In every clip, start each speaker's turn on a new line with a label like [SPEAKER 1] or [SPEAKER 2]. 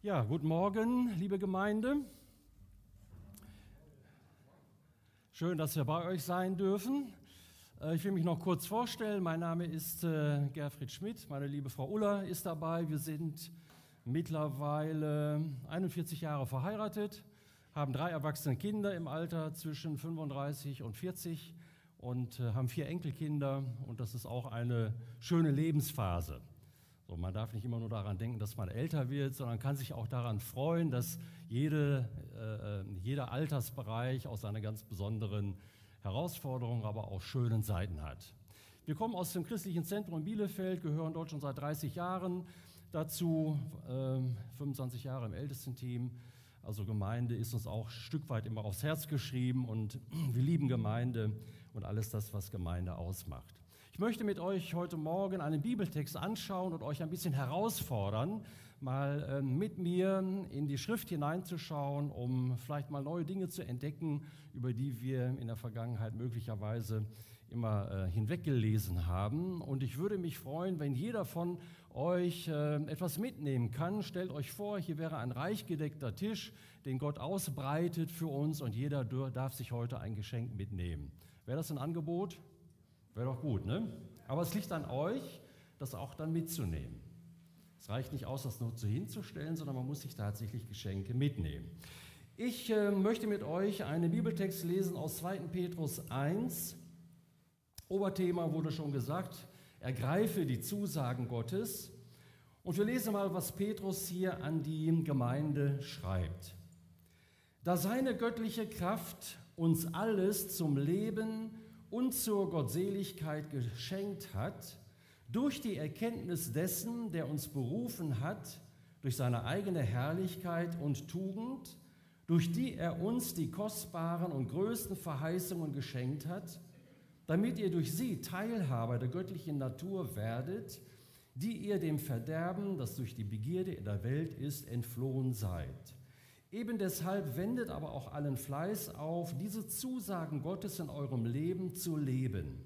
[SPEAKER 1] Ja, guten Morgen, liebe Gemeinde. Schön, dass wir bei euch sein dürfen. Äh, ich will mich noch kurz vorstellen. Mein Name ist äh, Gerfried Schmidt. Meine liebe Frau Uller ist dabei. Wir sind mittlerweile 41 Jahre verheiratet, haben drei erwachsene Kinder im Alter zwischen 35 und 40 und äh, haben vier Enkelkinder. Und das ist auch eine schöne Lebensphase. So, man darf nicht immer nur daran denken, dass man älter wird, sondern kann sich auch daran freuen, dass jede, äh, äh jeder Altersbereich auch seine ganz besonderen Herausforderungen, aber auch schönen Seiten hat. Wir kommen aus dem christlichen Zentrum in Bielefeld, gehören dort schon seit 30 Jahren dazu, äh, 25 Jahre im Ältestenteam. Also Gemeinde ist uns auch ein Stück weit immer aufs Herz geschrieben und wir lieben Gemeinde und alles das, was Gemeinde ausmacht. Ich möchte mit euch heute Morgen einen Bibeltext anschauen und euch ein bisschen herausfordern, mal ähm, mit mir in die Schrift hineinzuschauen, um vielleicht mal neue Dinge zu entdecken, über die wir in der Vergangenheit möglicherweise immer äh, hinweggelesen haben. Und ich würde mich freuen, wenn jeder von euch äh, etwas mitnehmen kann. Stellt euch vor, hier wäre ein reich gedeckter Tisch, den Gott ausbreitet für uns und jeder darf sich heute ein Geschenk mitnehmen. Wäre das ein Angebot? Wäre doch gut, ne? Aber es liegt an euch, das auch dann mitzunehmen. Es reicht nicht aus, das nur so hinzustellen, sondern man muss sich tatsächlich Geschenke mitnehmen. Ich äh, möchte mit euch einen Bibeltext lesen aus 2. Petrus 1. Oberthema wurde schon gesagt, ergreife die Zusagen Gottes. Und wir lesen mal, was Petrus hier an die Gemeinde schreibt. Da seine göttliche Kraft uns alles zum Leben und zur Gottseligkeit geschenkt hat, durch die Erkenntnis dessen, der uns berufen hat, durch seine eigene Herrlichkeit und Tugend, durch die er uns die kostbaren und größten Verheißungen geschenkt hat, damit ihr durch sie Teilhaber der göttlichen Natur werdet, die ihr dem Verderben, das durch die Begierde in der Welt ist, entflohen seid. Eben deshalb wendet aber auch allen Fleiß auf, diese Zusagen Gottes in eurem Leben zu leben.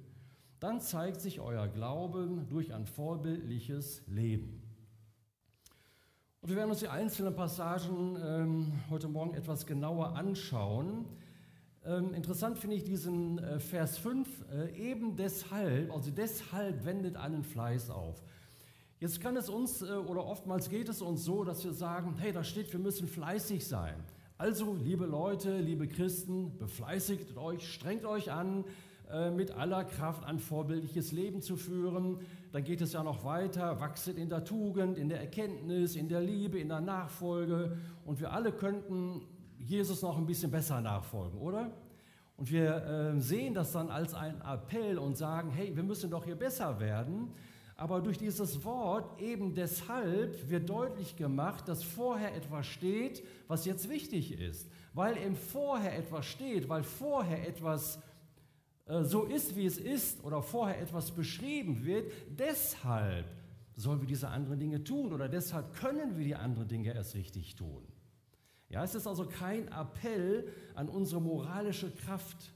[SPEAKER 1] Dann zeigt sich euer Glaube durch ein vorbildliches Leben. Und wir werden uns die einzelnen Passagen ähm, heute Morgen etwas genauer anschauen. Ähm, interessant finde ich diesen äh, Vers 5, äh, eben deshalb, also deshalb wendet allen Fleiß auf. Jetzt kann es uns äh, oder oftmals geht es uns so, dass wir sagen, hey, da steht, wir müssen fleißig sein. Also, liebe Leute, liebe Christen, befleißigt euch, strengt euch an, äh, mit aller Kraft ein vorbildliches Leben zu führen. Dann geht es ja noch weiter, wachset in der Tugend, in der Erkenntnis, in der Liebe, in der Nachfolge. Und wir alle könnten Jesus noch ein bisschen besser nachfolgen, oder? Und wir äh, sehen das dann als einen Appell und sagen, hey, wir müssen doch hier besser werden. Aber durch dieses Wort eben deshalb wird deutlich gemacht, dass vorher etwas steht, was jetzt wichtig ist. Weil im Vorher etwas steht, weil vorher etwas äh, so ist, wie es ist, oder vorher etwas beschrieben wird, deshalb sollen wir diese anderen Dinge tun oder deshalb können wir die anderen Dinge erst richtig tun. Ja, es ist also kein Appell an unsere moralische Kraft,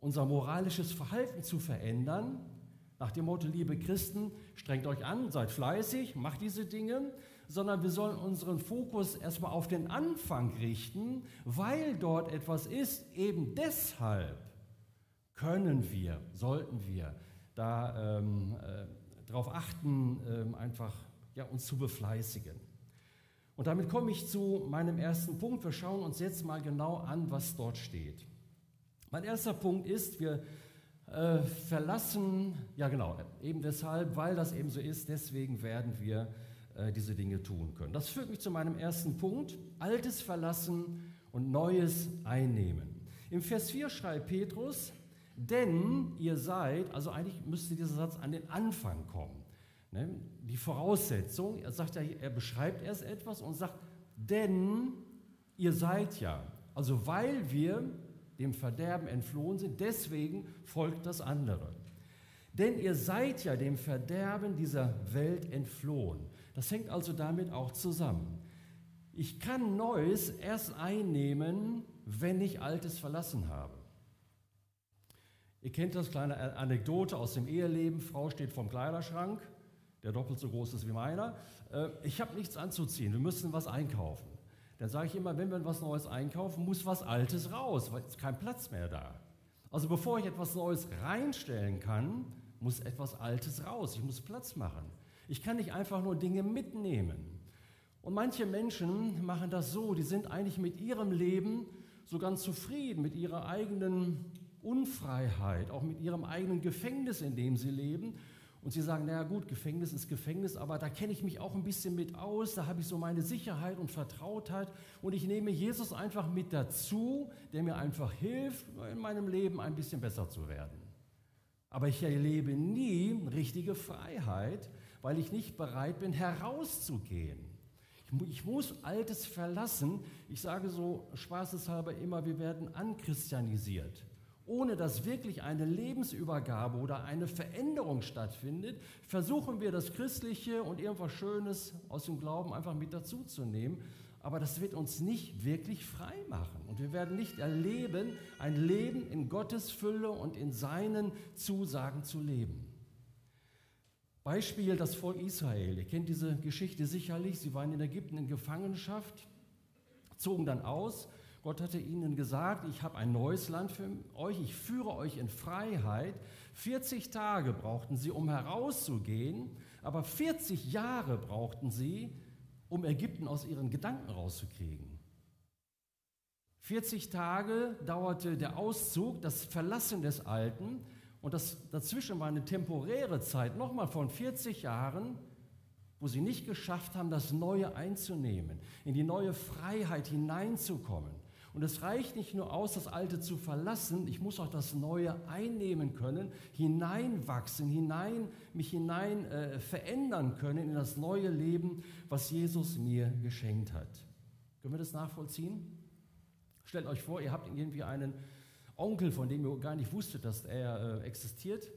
[SPEAKER 1] unser moralisches Verhalten zu verändern, nach dem Motto, liebe Christen, strengt euch an, seid fleißig, macht diese Dinge, sondern wir sollen unseren Fokus erstmal auf den Anfang richten, weil dort etwas ist. Eben deshalb können wir, sollten wir da ähm, äh, darauf achten, ähm, einfach ja, uns zu befleißigen. Und damit komme ich zu meinem ersten Punkt. Wir schauen uns jetzt mal genau an, was dort steht. Mein erster Punkt ist, wir äh, verlassen, ja genau, eben deshalb, weil das eben so ist, deswegen werden wir äh, diese Dinge tun können. Das führt mich zu meinem ersten Punkt, Altes verlassen und Neues einnehmen. Im Vers 4 schreibt Petrus, denn ihr seid, also eigentlich müsste dieser Satz an den Anfang kommen. Ne? Die Voraussetzung, er sagt ja, er beschreibt erst etwas und sagt, denn ihr seid ja, also weil wir dem Verderben entflohen sind. Deswegen folgt das andere. Denn ihr seid ja dem Verderben dieser Welt entflohen. Das hängt also damit auch zusammen. Ich kann Neues erst einnehmen, wenn ich Altes verlassen habe. Ihr kennt das kleine Anekdote aus dem Eheleben. Frau steht vorm Kleiderschrank. der doppelt so groß ist wie meiner. Äh, ich habe nichts anzuziehen, wir müssen was einkaufen. Dann sage ich immer, wenn wir was Neues einkaufen, muss was Altes raus, weil es kein Platz mehr da. Also bevor ich etwas Neues reinstellen kann, muss etwas Altes raus. Ich muss Platz machen. Ich kann nicht einfach nur Dinge mitnehmen. Und manche Menschen machen das so, die sind eigentlich mit ihrem Leben so ganz zufrieden, mit ihrer eigenen Unfreiheit, auch mit ihrem eigenen Gefängnis, in dem sie leben. Und sie sagen, naja gut, Gefängnis ist Gefängnis, aber da kenne ich mich auch ein bisschen mit aus, da habe ich so meine Sicherheit und Vertrautheit und ich nehme Jesus einfach mit dazu, der mir einfach hilft, in meinem Leben ein bisschen besser zu werden. Aber ich erlebe nie richtige Freiheit, weil ich nicht bereit bin, herauszugehen. Ich muss Altes verlassen. Ich sage so spaßeshalber immer, wir werden anchristianisiert ohne dass wirklich eine Lebensübergabe oder eine Veränderung stattfindet, versuchen wir das Christliche und irgendwas Schönes aus dem Glauben einfach mit dazuzunehmen. Aber das wird uns nicht wirklich frei machen. Und wir werden nicht erleben, ein Leben in Gottes Fülle und in seinen Zusagen zu leben. Beispiel das Volk Israel. Ihr kennt diese Geschichte sicherlich. Sie waren in Ägypten in Gefangenschaft, zogen dann aus Gott hatte ihnen gesagt, ich habe ein neues Land für euch, ich führe euch in Freiheit. 40 Tage brauchten sie, um herauszugehen, aber 40 Jahre brauchten sie, um Ägypten aus ihren Gedanken rauszukriegen. 40 Tage dauerte der Auszug, das Verlassen des Alten und das, dazwischen war eine temporäre Zeit, nochmal von 40 Jahren, wo sie nicht geschafft haben, das Neue einzunehmen, in die neue Freiheit hineinzukommen. Und es reicht nicht nur aus, das Alte zu verlassen, ich muss auch das Neue einnehmen können, hineinwachsen, hinein, mich hinein äh, verändern können in das neue Leben, was Jesus mir geschenkt hat. Können wir das nachvollziehen? Stellt euch vor, ihr habt irgendwie einen Onkel, von dem ihr gar nicht wusstet, dass er äh, existiert.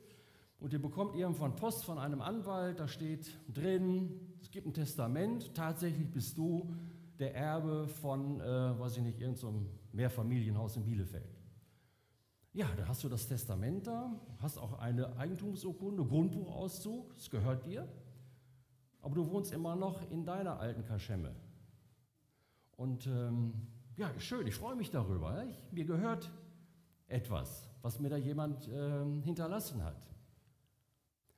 [SPEAKER 1] Und ihr bekommt irgendwann Post von einem Anwalt, da steht drin, es gibt ein Testament, tatsächlich bist du der Erbe von, äh, weiß ich nicht, irgendeinem so Mehrfamilienhaus in Bielefeld. Ja, da hast du das Testament da, hast auch eine Eigentumsurkunde, Grundbuchauszug, es gehört dir, aber du wohnst immer noch in deiner alten Kaschemme. Und ähm, ja, schön, ich freue mich darüber. Ich, mir gehört etwas, was mir da jemand ähm, hinterlassen hat.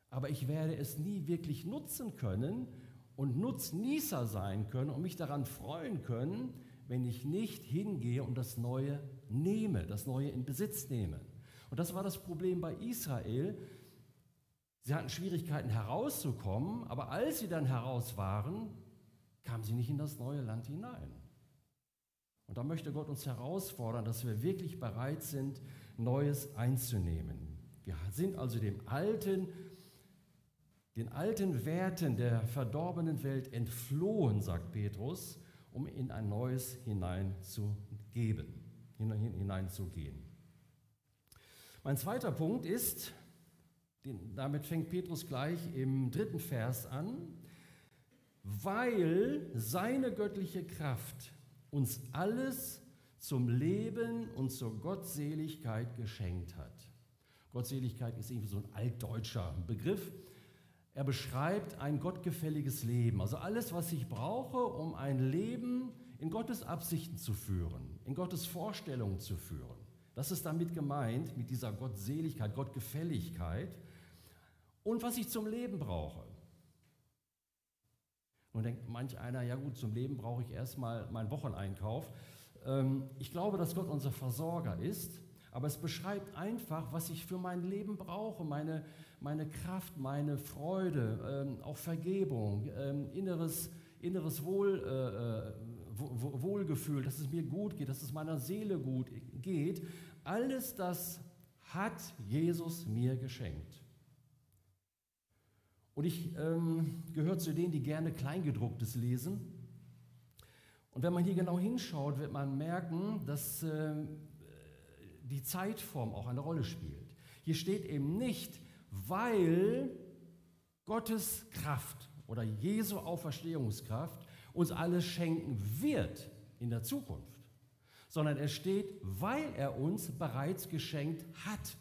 [SPEAKER 1] Aber ich werde es nie wirklich nutzen können, und Nutznießer sein können und mich daran freuen können, wenn ich nicht hingehe und das Neue nehme, das Neue in Besitz nehme. Und das war das Problem bei Israel. Sie hatten Schwierigkeiten herauszukommen, aber als sie dann heraus waren, kamen sie nicht in das neue Land hinein. Und da möchte Gott uns herausfordern, dass wir wirklich bereit sind, Neues einzunehmen. Wir sind also dem Alten den alten Werten der verdorbenen Welt entflohen, sagt Petrus, um in ein neues hineinzugeben, hineinzugehen. Mein zweiter Punkt ist, damit fängt Petrus gleich im dritten Vers an, weil seine göttliche Kraft uns alles zum Leben und zur Gottseligkeit geschenkt hat. Gottseligkeit ist irgendwie so ein altdeutscher Begriff. Er beschreibt ein gottgefälliges Leben, also alles, was ich brauche, um ein Leben in Gottes Absichten zu führen, in Gottes Vorstellungen zu führen. Das ist damit gemeint, mit dieser Gottseligkeit, Gottgefälligkeit und was ich zum Leben brauche. Nun denkt manch einer, ja gut, zum Leben brauche ich erstmal meinen Wocheneinkauf. Ähm, ich glaube, dass Gott unser Versorger ist, aber es beschreibt einfach, was ich für mein Leben brauche, meine, meine Kraft, meine Freude, ähm, auch Vergebung, ähm, inneres, inneres Wohl, äh, äh Wohlgefühl, dass es mir gut geht, dass es meiner Seele gut geht. Alles das hat Jesus mir geschenkt. Und ich ähm, gehöre zu denen, die gerne Kleingedrucktes lesen. Und wenn man hier genau hinschaut, wird man merken, dass äh, die Zeitform auch eine Rolle spielt. Hier steht eben nicht, weil Gottes Kraft oder Jesu Auferstehungskraft uns alles schenken wird in der Zukunft, sondern es steht, weil er uns bereits geschenkt hat.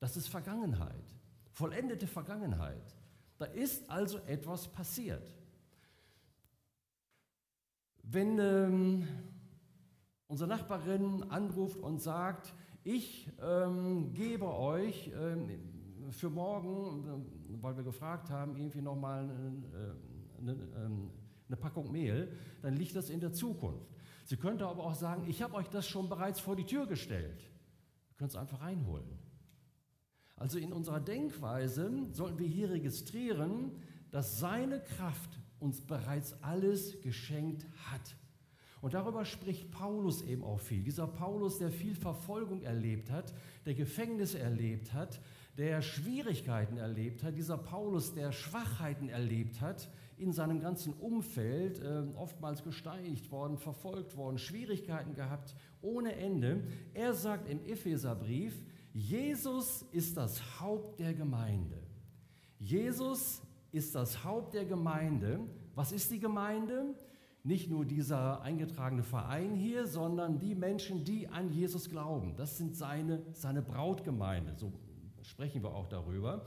[SPEAKER 1] Das ist Vergangenheit, vollendete Vergangenheit. Da ist also etwas passiert. Wenn ähm, unsere Nachbarin anruft und sagt, ich ähm, gebe euch ähm, für morgen, äh, weil wir gefragt haben, irgendwie nochmal äh, eine, ähm, eine Packung Mehl, dann liegt das in der Zukunft. Sie könnte aber auch sagen, ich habe euch das schon bereits vor die Tür gestellt. Ihr könnt es einfach reinholen. Also in unserer Denkweise sollten wir hier registrieren, dass seine Kraft uns bereits alles geschenkt hat. Und darüber spricht Paulus eben auch viel. Dieser Paulus, der viel Verfolgung erlebt hat, der Gefängnis erlebt hat, der Schwierigkeiten erlebt hat, dieser Paulus, der Schwachheiten erlebt hat in seinem ganzen Umfeld, äh, oftmals gesteinigt worden, verfolgt worden, Schwierigkeiten gehabt ohne Ende. Er sagt im Epheserbrief, Jesus ist das Haupt der Gemeinde. Jesus ist das Haupt der Gemeinde. Was ist die Gemeinde? Nicht nur dieser eingetragene Verein hier, sondern die Menschen, die an Jesus glauben. Das sind seine, seine Brautgemeinde, so sprechen wir auch darüber.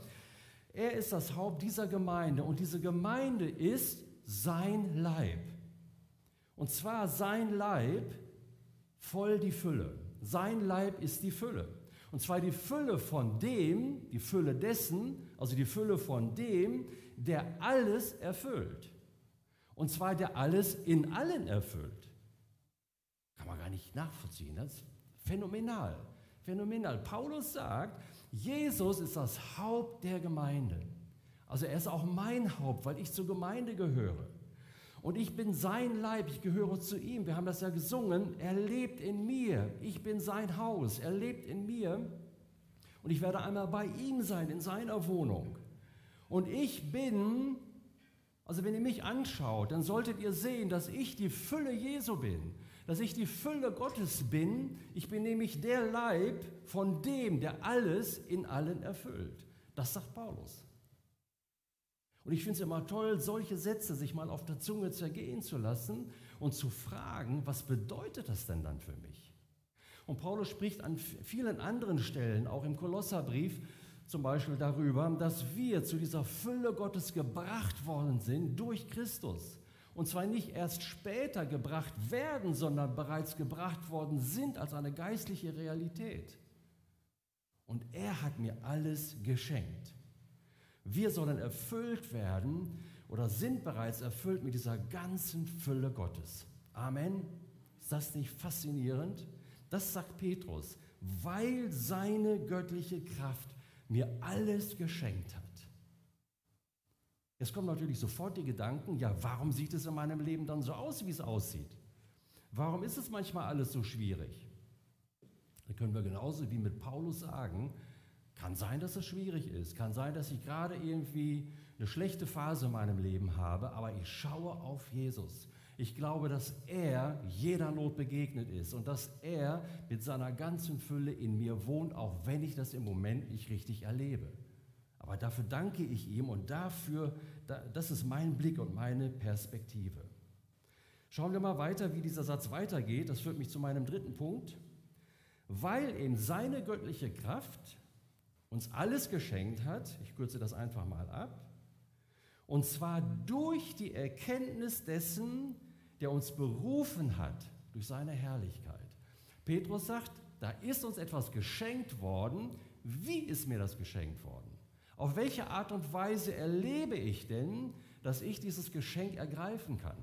[SPEAKER 1] Er ist das Haupt dieser Gemeinde und diese Gemeinde ist sein Leib. Und zwar sein Leib voll die Fülle. Sein Leib ist die Fülle. Und zwar die Fülle von dem, die Fülle dessen, also die Fülle von dem, der alles erfüllt. Und zwar der alles in allen erfüllt. Kann man gar nicht nachvollziehen. Das ist phänomenal. Phänomenal. Paulus sagt, Jesus ist das Haupt der Gemeinde. Also er ist auch mein Haupt, weil ich zur Gemeinde gehöre. Und ich bin sein Leib, ich gehöre zu ihm. Wir haben das ja gesungen. Er lebt in mir. Ich bin sein Haus. Er lebt in mir. Und ich werde einmal bei ihm sein, in seiner Wohnung. Und ich bin also wenn ihr mich anschaut, dann solltet ihr sehen, dass ich die Fülle Jesu bin, dass ich die Fülle Gottes bin. Ich bin nämlich der Leib von dem, der alles in allen erfüllt. Das sagt Paulus. Und ich finde es immer toll, solche Sätze sich mal auf der Zunge zergehen zu lassen und zu fragen, was bedeutet das denn dann für mich? Und Paulus spricht an vielen anderen Stellen, auch im Kolosserbrief, zum Beispiel darüber, dass wir zu dieser Fülle Gottes gebracht worden sind durch Christus. Und zwar nicht erst später gebracht werden, sondern bereits gebracht worden sind als eine geistliche Realität. Und er hat mir alles geschenkt. Wir sollen erfüllt werden oder sind bereits erfüllt mit dieser ganzen Fülle Gottes. Amen. Ist das nicht faszinierend? Das sagt Petrus, weil seine göttliche Kraft mir alles geschenkt hat. Jetzt kommen natürlich sofort die Gedanken, ja, warum sieht es in meinem Leben dann so aus, wie es aussieht? Warum ist es manchmal alles so schwierig? Da können wir genauso wie mit Paulus sagen, kann sein, dass es schwierig ist, kann sein, dass ich gerade irgendwie eine schlechte Phase in meinem Leben habe, aber ich schaue auf Jesus. Ich glaube, dass er jeder Not begegnet ist und dass er mit seiner ganzen Fülle in mir wohnt, auch wenn ich das im Moment nicht richtig erlebe. Aber dafür danke ich ihm und dafür, das ist mein Blick und meine Perspektive. Schauen wir mal weiter, wie dieser Satz weitergeht. Das führt mich zu meinem dritten Punkt. Weil eben seine göttliche Kraft uns alles geschenkt hat, ich kürze das einfach mal ab, und zwar durch die Erkenntnis dessen, der uns berufen hat durch seine Herrlichkeit. Petrus sagt, da ist uns etwas geschenkt worden. Wie ist mir das geschenkt worden? Auf welche Art und Weise erlebe ich denn, dass ich dieses Geschenk ergreifen kann?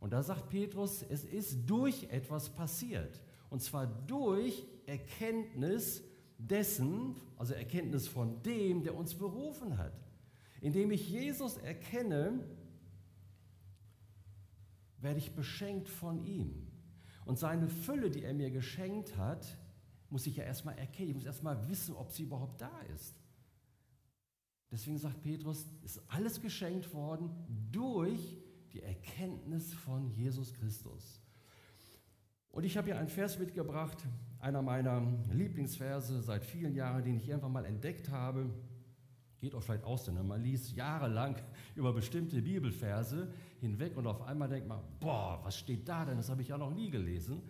[SPEAKER 1] Und da sagt Petrus, es ist durch etwas passiert. Und zwar durch Erkenntnis dessen, also Erkenntnis von dem, der uns berufen hat. Indem ich Jesus erkenne, werde ich beschenkt von ihm. Und seine Fülle, die er mir geschenkt hat, muss ich ja erstmal erkennen. Ich muss erstmal wissen, ob sie überhaupt da ist. Deswegen sagt Petrus, ist alles geschenkt worden durch die Erkenntnis von Jesus Christus. Und ich habe hier einen Vers mitgebracht, einer meiner Lieblingsverse seit vielen Jahren, den ich irgendwann mal entdeckt habe. Geht auch vielleicht aus, denn man liest jahrelang über bestimmte Bibelverse hinweg und auf einmal denkt man, boah, was steht da denn? Das habe ich ja noch nie gelesen.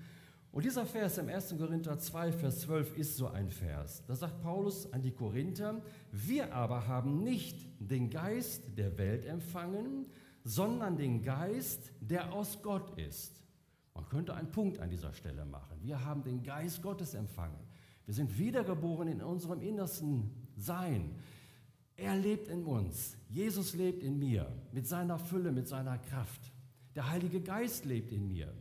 [SPEAKER 1] Und dieser Vers im 1. Korinther 2, Vers 12 ist so ein Vers. Da sagt Paulus an die Korinther, wir aber haben nicht den Geist der Welt empfangen, sondern den Geist, der aus Gott ist. Man könnte einen Punkt an dieser Stelle machen. Wir haben den Geist Gottes empfangen. Wir sind wiedergeboren in unserem innersten Sein. Er lebt in uns. Jesus lebt in mir mit seiner Fülle, mit seiner Kraft. Der Heilige Geist lebt in mir.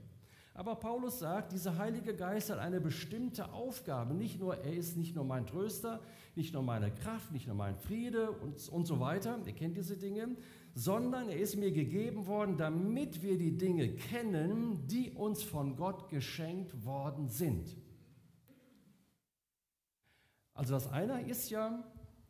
[SPEAKER 1] Aber Paulus sagt, dieser Heilige Geist hat eine bestimmte Aufgabe. Nicht nur, er ist nicht nur mein Tröster, nicht nur meine Kraft, nicht nur mein Friede und, und so weiter. Ihr kennt diese Dinge. Sondern er ist mir gegeben worden, damit wir die Dinge kennen, die uns von Gott geschenkt worden sind. Also das eine ist ja,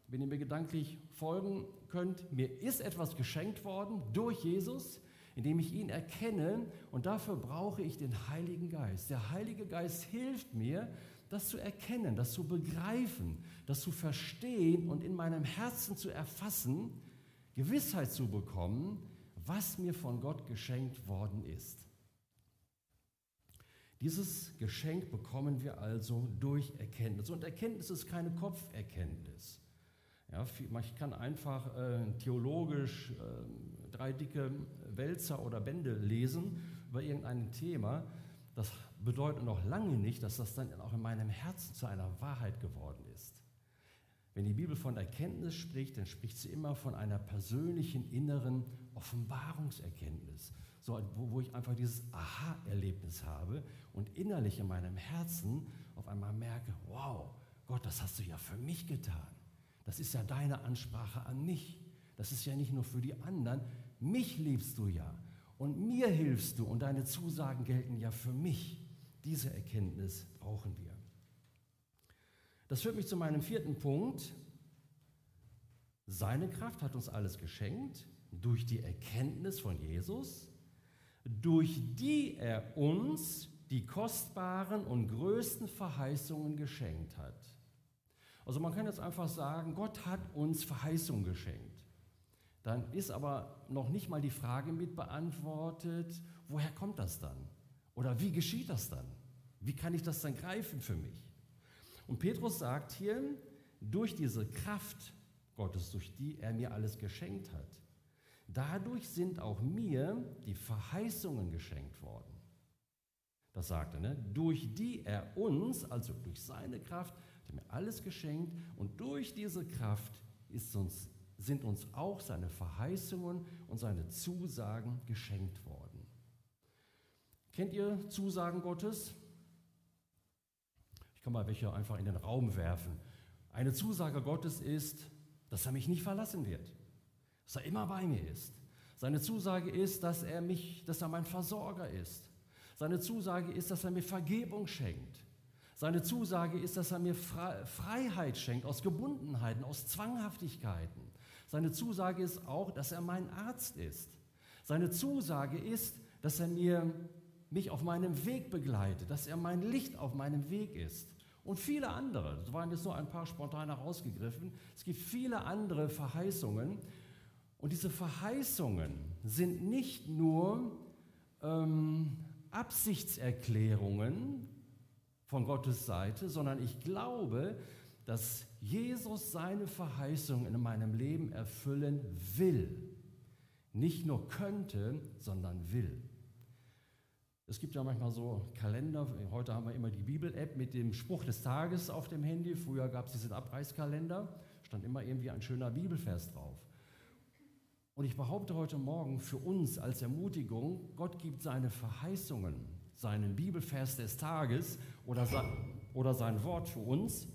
[SPEAKER 1] wenn ihr mir gedanklich folgen könnt, mir ist etwas geschenkt worden durch Jesus indem ich ihn erkenne und dafür brauche ich den Heiligen Geist. Der Heilige Geist hilft mir, das zu erkennen, das zu begreifen, das zu verstehen und in meinem Herzen zu erfassen, Gewissheit zu bekommen, was mir von Gott geschenkt worden ist. Dieses Geschenk bekommen wir also durch Erkenntnis. Und Erkenntnis ist keine Kopferkenntnis. Ja, man kann einfach äh, theologisch äh, drei dicke Wälzer oder Bände lesen über irgendein Thema. Das bedeutet noch lange nicht, dass das dann auch in meinem Herzen zu einer Wahrheit geworden ist. Wenn die Bibel von Erkenntnis spricht, dann spricht sie immer von einer persönlichen inneren Offenbarungserkenntnis, so, wo, wo ich einfach dieses Aha-Erlebnis habe und innerlich in meinem Herzen auf einmal merke, wow, Gott, das hast du ja für mich getan. Das ist ja deine Ansprache an mich. Das ist ja nicht nur für die anderen, mich liebst du ja und mir hilfst du und deine Zusagen gelten ja für mich. Diese Erkenntnis brauchen wir. Das führt mich zu meinem vierten Punkt. Seine Kraft hat uns alles geschenkt durch die Erkenntnis von Jesus, durch die er uns die kostbaren und größten Verheißungen geschenkt hat. Also man kann jetzt einfach sagen, Gott hat uns Verheißungen geschenkt. Dann ist aber noch nicht mal die Frage mit beantwortet, woher kommt das dann? Oder wie geschieht das dann? Wie kann ich das dann greifen für mich? Und Petrus sagt hier, durch diese Kraft Gottes, durch die er mir alles geschenkt hat, dadurch sind auch mir die Verheißungen geschenkt worden. Das sagt er, ne? durch die er uns, also durch seine Kraft, hat mir alles geschenkt und durch diese Kraft uns sind uns auch seine Verheißungen und seine Zusagen geschenkt worden. Kennt ihr Zusagen Gottes? Ich kann mal welche einfach in den Raum werfen. Eine Zusage Gottes ist, dass er mich nicht verlassen wird, dass er immer bei mir ist. Seine Zusage ist, dass er mich, dass er mein Versorger ist. Seine Zusage ist, dass er mir Vergebung schenkt. Seine Zusage ist, dass er mir Freiheit schenkt aus Gebundenheiten, aus Zwanghaftigkeiten. Seine Zusage ist auch, dass er mein Arzt ist. Seine Zusage ist, dass er mir, mich auf meinem Weg begleitet, dass er mein Licht auf meinem Weg ist. Und viele andere, das waren jetzt nur ein paar spontan herausgegriffen, es gibt viele andere Verheißungen. Und diese Verheißungen sind nicht nur ähm, Absichtserklärungen von Gottes Seite, sondern ich glaube, dass Jesus seine Verheißung in meinem Leben erfüllen will. Nicht nur könnte, sondern will. Es gibt ja manchmal so Kalender. Heute haben wir immer die Bibel-App mit dem Spruch des Tages auf dem Handy. Früher gab es diesen Abreißkalender. Stand immer irgendwie ein schöner Bibelvers drauf. Und ich behaupte heute Morgen für uns als Ermutigung, Gott gibt seine Verheißungen, seinen Bibelvers des Tages oder sein, oder sein Wort für uns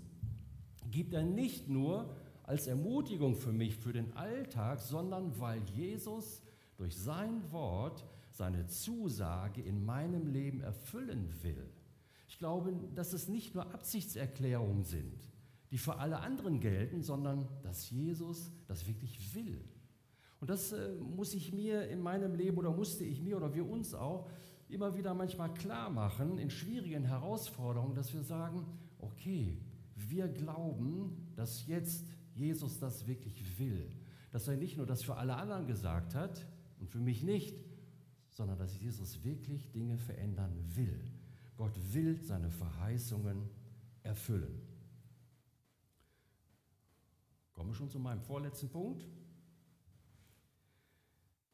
[SPEAKER 1] gibt er nicht nur als Ermutigung für mich, für den Alltag, sondern weil Jesus durch sein Wort seine Zusage in meinem Leben erfüllen will. Ich glaube, dass es nicht nur Absichtserklärungen sind, die für alle anderen gelten, sondern dass Jesus das wirklich will. Und das äh, muss ich mir in meinem Leben oder musste ich mir oder wir uns auch immer wieder manchmal klar machen in schwierigen Herausforderungen, dass wir sagen, okay, wir glauben, dass jetzt Jesus das wirklich will. Dass er nicht nur das für alle anderen gesagt hat und für mich nicht, sondern dass Jesus wirklich Dinge verändern will. Gott will seine Verheißungen erfüllen. Kommen wir schon zu meinem vorletzten Punkt.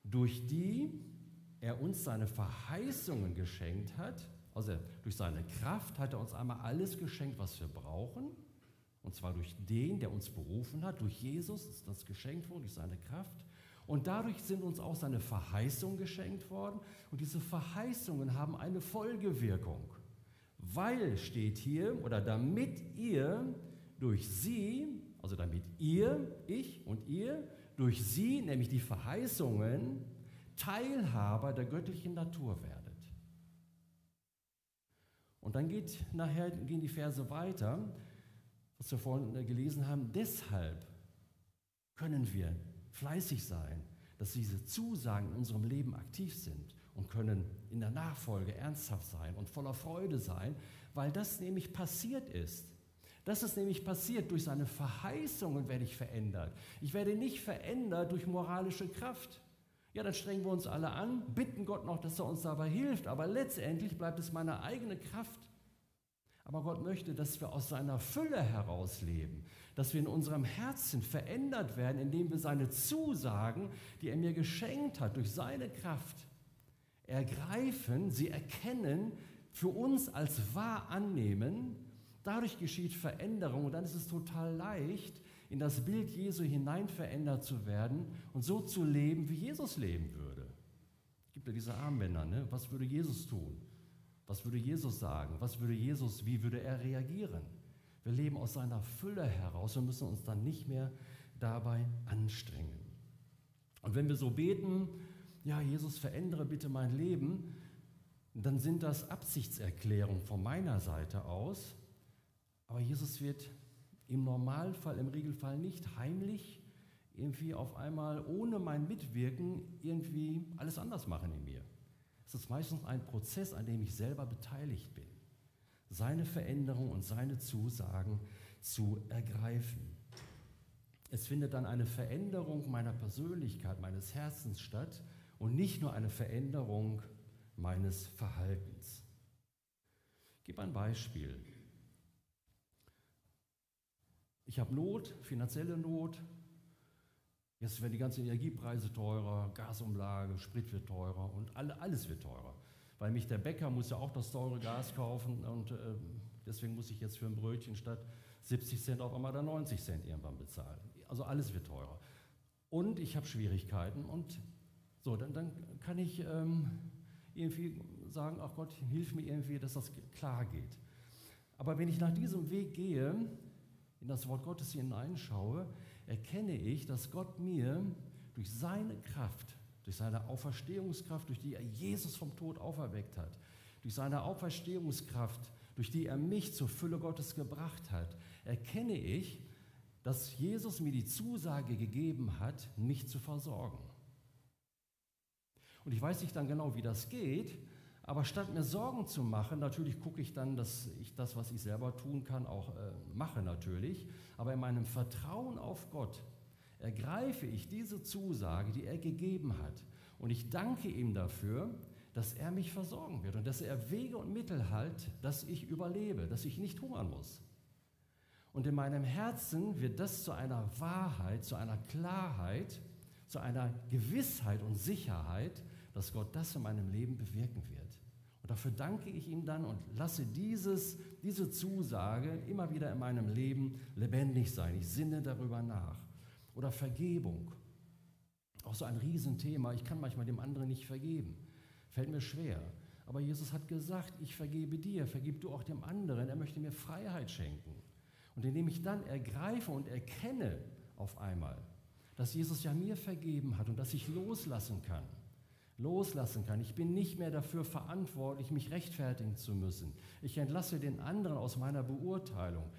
[SPEAKER 1] Durch die er uns seine Verheißungen geschenkt hat, also durch seine Kraft hat er uns einmal alles geschenkt, was wir brauchen. Und zwar durch den, der uns berufen hat, durch Jesus ist das geschenkt worden, durch seine Kraft. Und dadurch sind uns auch seine Verheißungen geschenkt worden. Und diese Verheißungen haben eine Folgewirkung. Weil steht hier, oder damit ihr durch sie, also damit ihr, ich und ihr, durch sie, nämlich die Verheißungen, Teilhaber der göttlichen Natur werdet. Und dann geht nachher gehen die Verse weiter, was wir vorhin gelesen haben. Deshalb können wir fleißig sein, dass diese Zusagen in unserem Leben aktiv sind und können in der Nachfolge ernsthaft sein und voller Freude sein, weil das nämlich passiert ist. Das ist nämlich passiert. Durch seine Verheißungen werde ich verändert. Ich werde nicht verändert durch moralische Kraft. Ja, dann strengen wir uns alle an, bitten Gott noch, dass er uns dabei hilft, aber letztendlich bleibt es meine eigene Kraft. Aber Gott möchte, dass wir aus seiner Fülle heraus leben, dass wir in unserem Herzen verändert werden, indem wir seine Zusagen, die er mir geschenkt hat, durch seine Kraft ergreifen, sie erkennen, für uns als wahr annehmen. Dadurch geschieht Veränderung und dann ist es total leicht, in das Bild Jesu hinein verändert zu werden und so zu leben, wie Jesus leben würde. Es gibt ja diese Armbänder, ne? was würde Jesus tun? Was würde Jesus sagen? Was würde Jesus, wie würde er reagieren? Wir leben aus seiner Fülle heraus und müssen uns dann nicht mehr dabei anstrengen. Und wenn wir so beten, ja, Jesus, verändere bitte mein Leben, dann sind das Absichtserklärungen von meiner Seite aus. Aber Jesus wird im Normalfall, im Regelfall nicht heimlich irgendwie auf einmal ohne mein Mitwirken irgendwie alles anders machen in mir. Es ist meistens ein Prozess, an dem ich selber beteiligt bin. Seine Veränderung und seine Zusagen zu ergreifen. Es findet dann eine Veränderung meiner Persönlichkeit, meines Herzens statt und nicht nur eine Veränderung meines Verhaltens. Ich gebe ein Beispiel. Ich habe Not, finanzielle Not. Jetzt werden die ganzen Energiepreise teurer, Gasumlage, Sprit wird teurer und alle, alles wird teurer. Weil mich der Bäcker muss ja auch das teure Gas kaufen und äh, deswegen muss ich jetzt für ein Brötchen statt 70 Cent auf einmal dann 90 Cent irgendwann bezahlen. Also alles wird teurer. Und ich habe Schwierigkeiten und so, dann, dann kann ich ähm, irgendwie sagen, ach Gott, hilf mir irgendwie, dass das klar geht. Aber wenn ich nach diesem Weg gehe, in das Wort Gottes hineinschaue, erkenne ich, dass Gott mir durch seine Kraft, durch seine Auferstehungskraft, durch die er Jesus vom Tod auferweckt hat, durch seine Auferstehungskraft, durch die er mich zur Fülle Gottes gebracht hat, erkenne ich, dass Jesus mir die Zusage gegeben hat, mich zu versorgen. Und ich weiß nicht dann genau, wie das geht, aber statt mir Sorgen zu machen, natürlich gucke ich dann, dass ich das, was ich selber tun kann, auch äh, mache natürlich. Aber in meinem Vertrauen auf Gott ergreife ich diese Zusage, die er gegeben hat. Und ich danke ihm dafür, dass er mich versorgen wird und dass er Wege und Mittel hat, dass ich überlebe, dass ich nicht hungern muss. Und in meinem Herzen wird das zu einer Wahrheit, zu einer Klarheit, zu einer Gewissheit und Sicherheit, dass Gott das in meinem Leben bewirken wird. Und dafür danke ich ihm dann und lasse dieses, diese Zusage immer wieder in meinem Leben lebendig sein. Ich sinne darüber nach. Oder Vergebung. Auch so ein Riesenthema. Ich kann manchmal dem anderen nicht vergeben. Fällt mir schwer. Aber Jesus hat gesagt, ich vergebe dir, vergib du auch dem anderen. Er möchte mir Freiheit schenken. Und indem ich dann ergreife und erkenne auf einmal, dass Jesus ja mir vergeben hat und dass ich loslassen kann, loslassen kann. Ich bin nicht mehr dafür verantwortlich, mich rechtfertigen zu müssen. Ich entlasse den anderen aus meiner Beurteilung.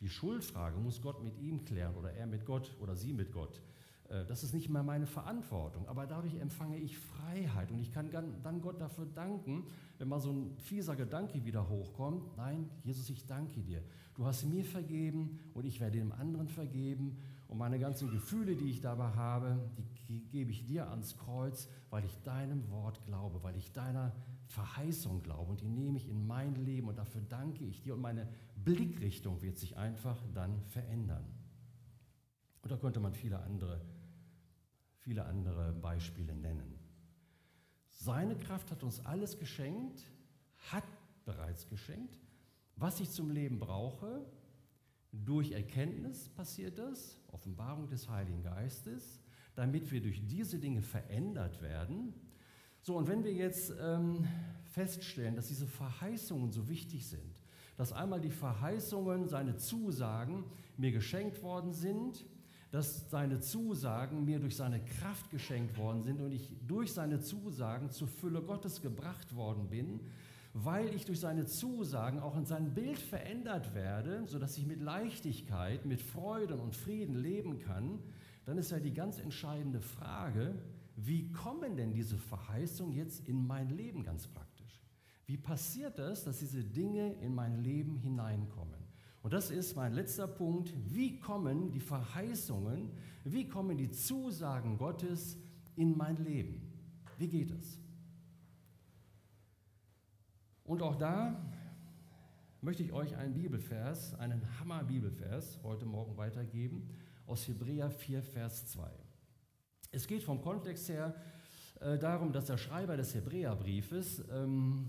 [SPEAKER 1] Die Schuldfrage muss Gott mit ihm klären oder er mit Gott oder sie mit Gott. Äh, das ist nicht mehr meine Verantwortung, aber dadurch empfange ich Freiheit und ich kann dann Gott dafür danken, wenn mal so ein fieser Gedanke wieder hochkommt. Nein, Jesus, ich danke dir. Du hast mir vergeben und ich werde dem anderen vergeben und meine ganzen Gefühle, die ich dabei habe, die gebe ich dir ans Kreuz, weil ich deinem Wort glaube, weil ich deiner Verheißung glaube und die nehme ich in mein Leben und dafür danke ich dir und meine Blickrichtung wird sich einfach dann verändern. Und da könnte man viele andere, viele andere Beispiele nennen. Seine Kraft hat uns alles geschenkt, hat bereits geschenkt, was ich zum Leben brauche. Durch Erkenntnis passiert das, Offenbarung des Heiligen Geistes, damit wir durch diese Dinge verändert werden. So, und wenn wir jetzt ähm, feststellen, dass diese Verheißungen so wichtig sind, dass einmal die Verheißungen, seine Zusagen mir geschenkt worden sind, dass seine Zusagen mir durch seine Kraft geschenkt worden sind und ich durch seine Zusagen zur Fülle Gottes gebracht worden bin, weil ich durch seine Zusagen auch in sein Bild verändert werde, sodass ich mit Leichtigkeit, mit Freude und Frieden leben kann, dann ist ja die ganz entscheidende Frage, wie kommen denn diese Verheißungen jetzt in mein Leben ganz praktisch? Wie passiert das, dass diese Dinge in mein Leben hineinkommen? Und das ist mein letzter Punkt. Wie kommen die Verheißungen, wie kommen die Zusagen Gottes in mein Leben? Wie geht es? Und auch da möchte ich euch einen Bibelvers, einen Hammer-Bibelvers heute Morgen weitergeben aus Hebräer 4, Vers 2. Es geht vom Kontext her äh, darum, dass der Schreiber des Hebräerbriefes ähm,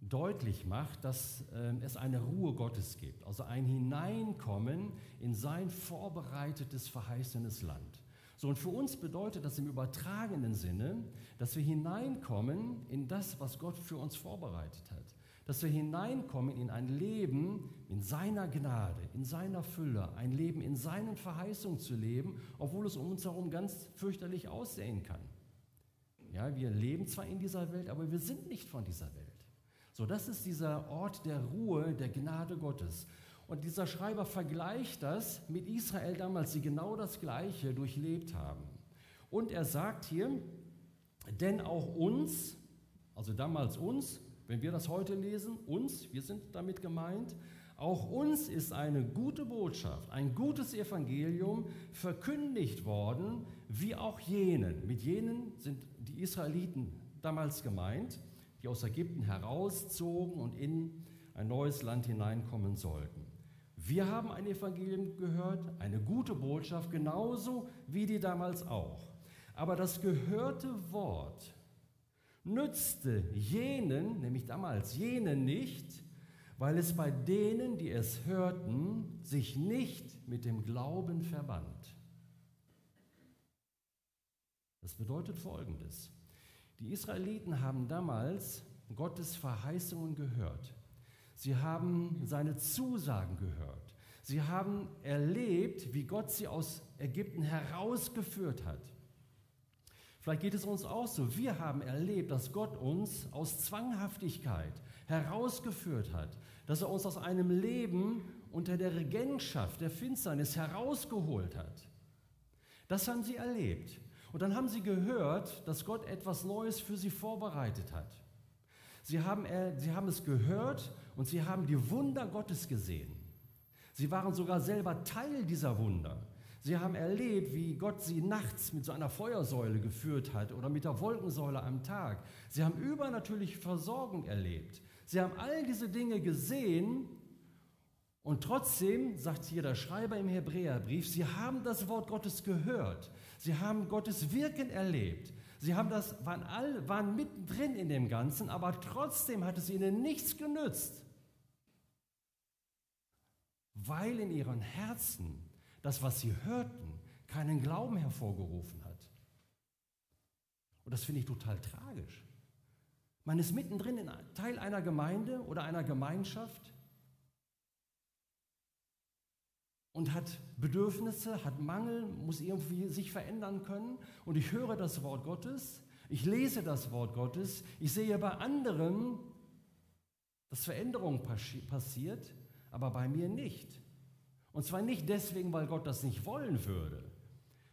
[SPEAKER 1] deutlich macht, dass äh, es eine Ruhe Gottes gibt, also ein Hineinkommen in sein vorbereitetes, verheißenes Land. So, und für uns bedeutet das im übertragenen Sinne, dass wir hineinkommen in das, was Gott für uns vorbereitet hat. Dass wir hineinkommen in ein Leben in seiner Gnade, in seiner Fülle, ein Leben in seinen Verheißungen zu leben, obwohl es um uns herum ganz fürchterlich aussehen kann. Ja, wir leben zwar in dieser Welt, aber wir sind nicht von dieser Welt. So, das ist dieser Ort der Ruhe, der Gnade Gottes. Und dieser Schreiber vergleicht das mit Israel damals, die genau das Gleiche durchlebt haben. Und er sagt hier, denn auch uns, also damals uns, wenn wir das heute lesen, uns, wir sind damit gemeint, auch uns ist eine gute Botschaft, ein gutes Evangelium verkündigt worden, wie auch jenen. Mit jenen sind die Israeliten damals gemeint, die aus Ägypten herauszogen und in ein neues Land hineinkommen sollten. Wir haben ein Evangelium gehört, eine gute Botschaft, genauso wie die damals auch. Aber das gehörte Wort nützte jenen, nämlich damals jenen nicht, weil es bei denen, die es hörten, sich nicht mit dem Glauben verband. Das bedeutet Folgendes. Die Israeliten haben damals Gottes Verheißungen gehört. Sie haben seine Zusagen gehört. Sie haben erlebt, wie Gott sie aus Ägypten herausgeführt hat. Vielleicht geht es uns auch so. Wir haben erlebt, dass Gott uns aus Zwanghaftigkeit herausgeführt hat, dass er uns aus einem Leben unter der Regentschaft der Finsternis herausgeholt hat. Das haben sie erlebt. Und dann haben sie gehört, dass Gott etwas Neues für sie vorbereitet hat. Sie haben, sie haben es gehört und sie haben die Wunder Gottes gesehen. Sie waren sogar selber Teil dieser Wunder. Sie haben erlebt, wie Gott sie nachts mit so einer Feuersäule geführt hat oder mit der Wolkensäule am Tag. Sie haben übernatürliche Versorgung erlebt. Sie haben all diese Dinge gesehen und trotzdem, sagt hier der Schreiber im Hebräerbrief, sie haben das Wort Gottes gehört. Sie haben Gottes Wirken erlebt. Sie haben das, waren, all, waren mittendrin in dem Ganzen, aber trotzdem hat es ihnen nichts genützt, weil in ihren Herzen das, was sie hörten, keinen Glauben hervorgerufen hat. Und das finde ich total tragisch. Man ist mittendrin in Teil einer Gemeinde oder einer Gemeinschaft und hat Bedürfnisse, hat Mangel, muss irgendwie sich verändern können. Und ich höre das Wort Gottes, ich lese das Wort Gottes, ich sehe bei anderen, dass Veränderung passiert, aber bei mir nicht. Und zwar nicht deswegen, weil Gott das nicht wollen würde,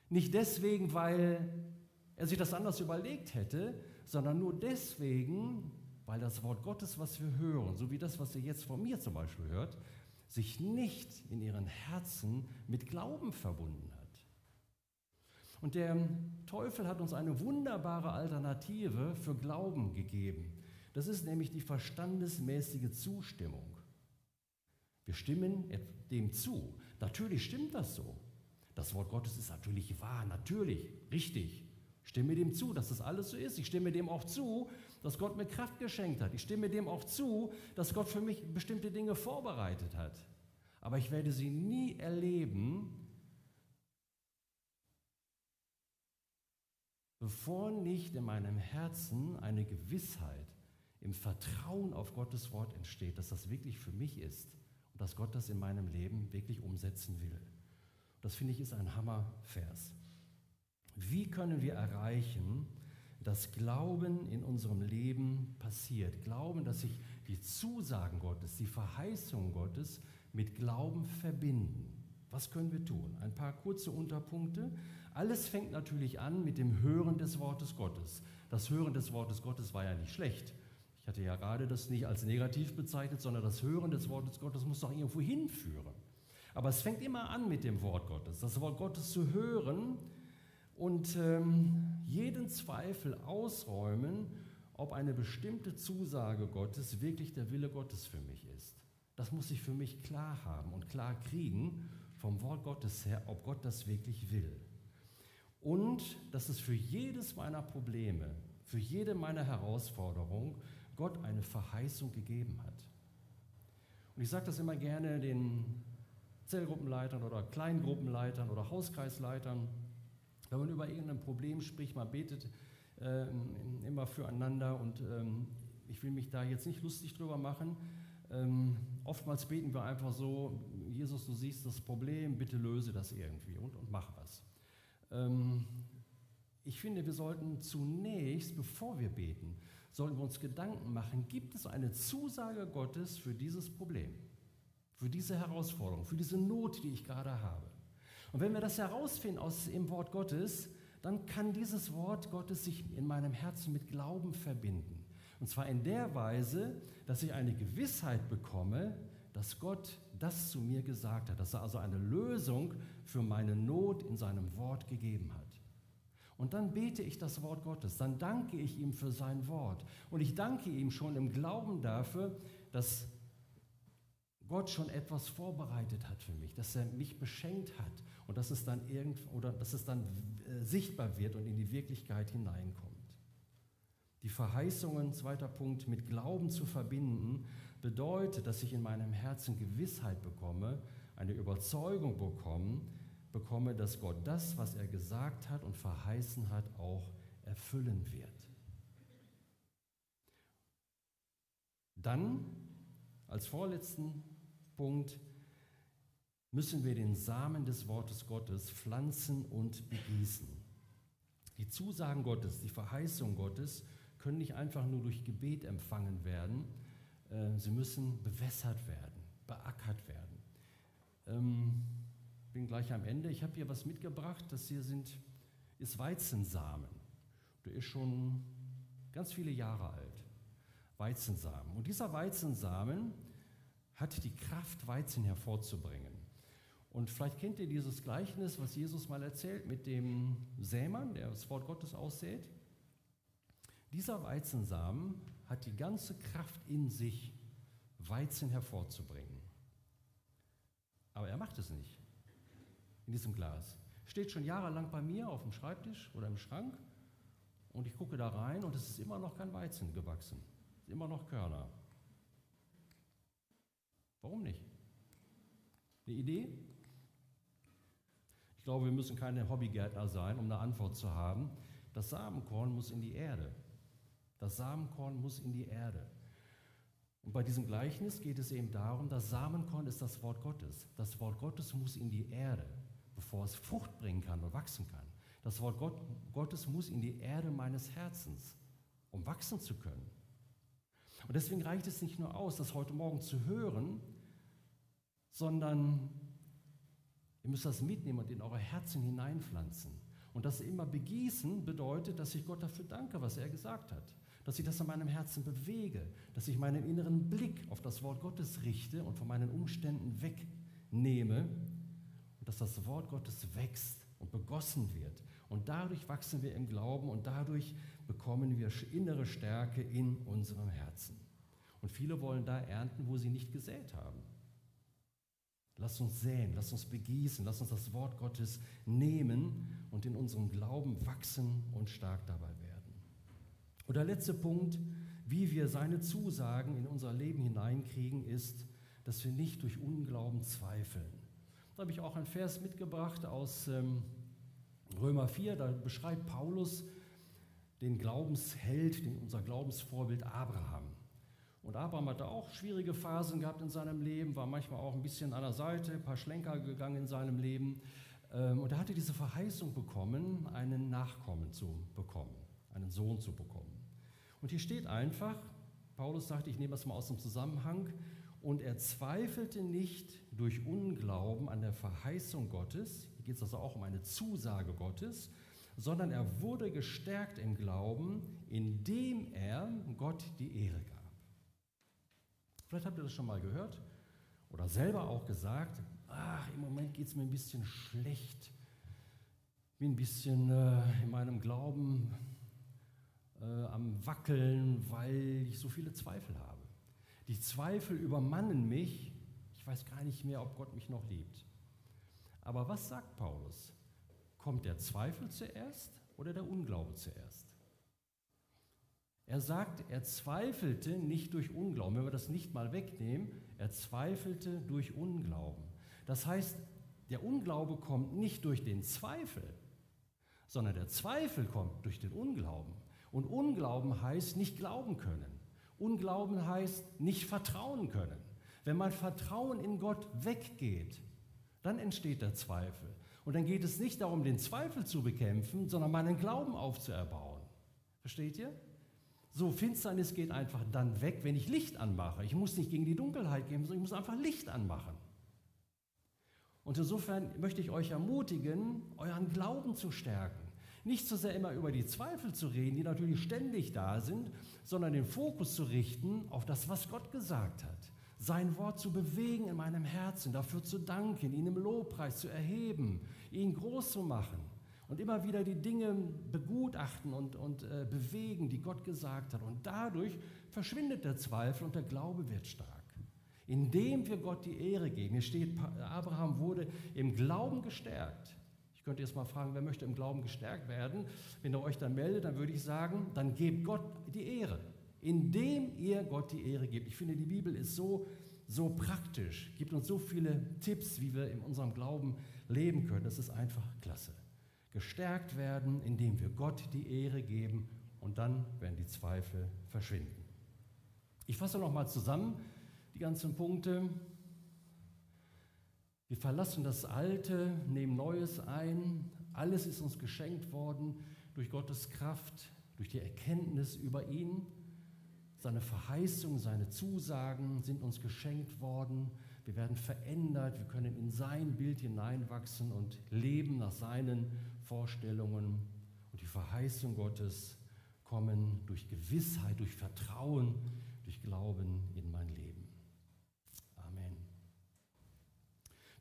[SPEAKER 1] nicht deswegen, weil er sich das anders überlegt hätte, sondern nur deswegen, weil das Wort Gottes, was wir hören, so wie das, was ihr jetzt von mir zum Beispiel hört, sich nicht in ihren Herzen mit Glauben verbunden hat. Und der Teufel hat uns eine wunderbare Alternative für Glauben gegeben. Das ist nämlich die verstandesmäßige Zustimmung. Wir stimmen dem zu. Natürlich stimmt das so. Das Wort Gottes ist natürlich wahr, natürlich, richtig. Stimme dem zu, dass das alles so ist. Ich stimme dem auch zu, dass Gott mir Kraft geschenkt hat. Ich stimme dem auch zu, dass Gott für mich bestimmte Dinge vorbereitet hat. Aber ich werde sie nie erleben, bevor nicht in meinem Herzen eine Gewissheit im Vertrauen auf Gottes Wort entsteht, dass das wirklich für mich ist und dass Gott das in meinem Leben wirklich umsetzen will. Das finde ich ist ein Hammervers. Wie können wir erreichen, dass Glauben in unserem Leben passiert? Glauben, dass sich die Zusagen Gottes, die Verheißungen Gottes mit Glauben verbinden. Was können wir tun? Ein paar kurze Unterpunkte. Alles fängt natürlich an mit dem Hören des Wortes Gottes. Das Hören des Wortes Gottes war ja nicht schlecht. Ich hatte ja gerade das nicht als negativ bezeichnet, sondern das Hören des Wortes Gottes muss doch irgendwo hinführen. Aber es fängt immer an mit dem Wort Gottes. Das Wort Gottes zu hören und ähm, jeden Zweifel ausräumen, ob eine bestimmte Zusage Gottes wirklich der Wille Gottes für mich ist. Das muss ich für mich klar haben und klar kriegen vom Wort Gottes her, ob Gott das wirklich will. Und dass es für jedes meiner Probleme, für jede meiner Herausforderungen Gott eine Verheißung gegeben hat. Und ich sage das immer gerne den Zellgruppenleitern oder Kleingruppenleitern oder Hauskreisleitern, wenn man über irgendein Problem spricht, man betet äh, immer füreinander und ähm, ich will mich da jetzt nicht lustig drüber machen, ähm, oftmals beten wir einfach so, Jesus, du siehst das Problem, bitte löse das irgendwie und, und mach was. Ähm, ich finde, wir sollten zunächst, bevor wir beten, sollten wir uns Gedanken machen, gibt es eine Zusage Gottes für dieses Problem, für diese Herausforderung, für diese Not, die ich gerade habe. Und wenn wir das herausfinden aus dem Wort Gottes, dann kann dieses Wort Gottes sich in meinem Herzen mit Glauben verbinden. Und zwar in der Weise, dass ich eine Gewissheit bekomme, dass Gott das zu mir gesagt hat, dass er also eine Lösung für meine Not in seinem Wort gegeben hat. Und dann bete ich das Wort Gottes, dann danke ich ihm für sein Wort. Und ich danke ihm schon im Glauben dafür, dass Gott schon etwas vorbereitet hat für mich, dass er mich beschenkt hat und dass es dann irgend oder dass es dann äh, sichtbar wird und in die Wirklichkeit hineinkommt. Die Verheißungen, zweiter Punkt, mit Glauben zu verbinden, bedeutet, dass ich in meinem Herzen Gewissheit bekomme, eine Überzeugung bekomme, bekomme, dass Gott das, was er gesagt hat und verheißen hat, auch erfüllen wird. Dann, als vorletzten Punkt, müssen wir den Samen des Wortes Gottes pflanzen und begießen. Die Zusagen Gottes, die Verheißung Gottes können nicht einfach nur durch Gebet empfangen werden, äh, sie müssen bewässert werden, beackert werden. Ähm, bin gleich am Ende. Ich habe hier was mitgebracht. Das hier sind, ist Weizensamen. Der ist schon ganz viele Jahre alt. Weizensamen. Und dieser Weizensamen hat die Kraft, Weizen hervorzubringen. Und vielleicht kennt ihr dieses Gleichnis, was Jesus mal erzählt mit dem Sämann, der das Wort Gottes aussät. Dieser Weizensamen hat die ganze Kraft in sich, Weizen hervorzubringen. Aber er macht es nicht in diesem Glas. Steht schon jahrelang bei mir auf dem Schreibtisch oder im Schrank und ich gucke da rein und es ist immer noch kein Weizen gewachsen. Immer noch Körner. Warum nicht? Eine Idee? Glaube, wir müssen keine Hobbygärtner sein, um eine Antwort zu haben. Das Samenkorn muss in die Erde. Das Samenkorn muss in die Erde. Und bei diesem Gleichnis geht es eben darum, das Samenkorn ist das Wort Gottes. Das Wort Gottes muss in die Erde, bevor es Frucht bringen kann und wachsen kann. Das Wort Gott, Gottes muss in die Erde meines Herzens, um wachsen zu können. Und deswegen reicht es nicht nur aus, das heute Morgen zu hören, sondern ihr müsst das mitnehmen und in eure Herzen hineinpflanzen. Und das immer begießen bedeutet, dass ich Gott dafür danke, was er gesagt hat dass ich das in meinem Herzen bewege, dass ich meinen inneren Blick auf das Wort Gottes richte und von meinen Umständen wegnehme und dass das Wort Gottes wächst und begossen wird Und dadurch wachsen wir im Glauben und dadurch bekommen wir innere Stärke in unserem Herzen. Und viele wollen da ernten, wo sie nicht gesät haben. Lass uns säen, lass uns begießen, lass uns das Wort Gottes nehmen und in unserem Glauben wachsen und stark dabei werden. Und der letzte Punkt, wie wir seine Zusagen in unser Leben hineinkriegen, ist, dass wir nicht durch Unglauben zweifeln. Da habe ich auch einen Vers mitgebracht aus ähm, Römer 4, da beschreibt Paulus den Glaubensheld, unser Glaubensvorbild Abraham. Und Abraham hatte auch schwierige Phasen gehabt in seinem Leben, war manchmal auch ein bisschen an der Seite, ein paar Schlenker gegangen in seinem Leben. Ähm, und er hatte diese Verheißung bekommen, einen Nachkommen zu bekommen, einen Sohn zu bekommen. Und hier steht einfach, Paulus sagt, ich nehme das mal aus dem Zusammenhang, und er zweifelte nicht durch Unglauben an der Verheißung Gottes, hier geht es also auch um eine Zusage Gottes, sondern er wurde gestärkt im Glauben, indem er Gott die Ehre gab. Vielleicht habt ihr das schon mal gehört oder selber auch gesagt, ach, im Moment geht es mir ein bisschen schlecht, bin ein bisschen äh, in meinem Glauben äh, am Wackeln, weil ich so viele Zweifel habe. Die Zweifel übermannen mich, ich weiß gar nicht mehr, ob Gott mich noch liebt. Aber was sagt Paulus? Kommt der Zweifel zuerst oder der Unglaube zuerst? Er sagt, er zweifelte nicht durch Unglauben. Wenn wir das nicht mal wegnehmen, er zweifelte durch Unglauben. Das heißt, der Unglaube kommt nicht durch den Zweifel, sondern der Zweifel kommt durch den Unglauben. Und Unglauben heißt nicht glauben können. Unglauben heißt nicht vertrauen können. Wenn mein Vertrauen in Gott weggeht, dann entsteht der Zweifel. Und dann geht es nicht darum, den Zweifel zu bekämpfen, sondern meinen Glauben aufzuerbauen. Versteht ihr? So, Finsternis geht einfach dann weg, wenn ich Licht anmache. Ich muss nicht gegen die Dunkelheit gehen, sondern ich muss einfach Licht anmachen. Und insofern möchte ich euch ermutigen, euren Glauben zu stärken. Nicht so sehr immer über die Zweifel zu reden, die natürlich ständig da sind, sondern den Fokus zu richten auf das, was Gott gesagt hat. Sein Wort zu bewegen in meinem Herzen, dafür zu danken, ihn im Lobpreis zu erheben, ihn groß zu machen und immer wieder die Dinge begutachten und, und äh, bewegen, die Gott gesagt hat. Und dadurch verschwindet der Zweifel und der Glaube wird stark. Indem wir Gott die Ehre geben. Hier steht, Abraham wurde im Glauben gestärkt. Ich könnte jetzt mal fragen, wer möchte im Glauben gestärkt werden? Wenn ihr euch dann meldet, dann würde ich sagen, dann gebt Gott die Ehre. Indem ihr Gott die Ehre gebt. Ich finde, die Bibel ist so, so praktisch, gibt uns so viele Tipps, wie wir in unserem Glauben leben können. Das ist einfach klasse gestärkt werden, indem wir Gott die Ehre geben und dann werden die Zweifel verschwinden. Ich fasse nochmal zusammen die ganzen Punkte. Wir verlassen das Alte, nehmen Neues ein. Alles ist uns geschenkt worden durch Gottes Kraft, durch die Erkenntnis über ihn. Seine Verheißung, seine Zusagen sind uns geschenkt worden. Wir werden verändert, wir können in sein Bild hineinwachsen und leben nach seinen Vorstellungen und die Verheißung Gottes kommen durch Gewissheit, durch Vertrauen, durch Glauben in mein Leben. Amen.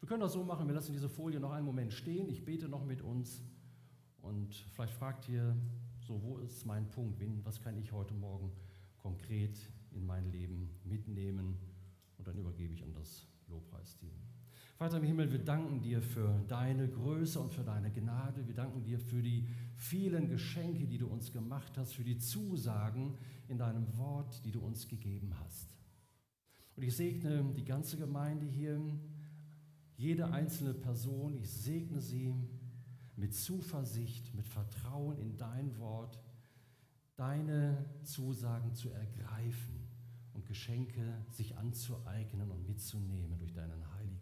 [SPEAKER 1] Wir können das so machen, wir lassen diese Folie noch einen Moment stehen. Ich bete noch mit uns und vielleicht fragt ihr, so, wo ist mein Punkt? Was kann ich heute Morgen konkret in mein Leben mitnehmen? Und dann übergebe ich an das Lobpreisteam. Vater im Himmel, wir danken dir für deine Größe und für deine Gnade. Wir danken dir für die vielen Geschenke, die du uns gemacht hast, für die Zusagen in deinem Wort, die du uns gegeben hast. Und ich segne die ganze Gemeinde hier, jede einzelne Person, ich segne sie mit Zuversicht, mit Vertrauen in dein Wort, deine Zusagen zu ergreifen und Geschenke sich anzueignen und mitzunehmen durch deinen Heiligen.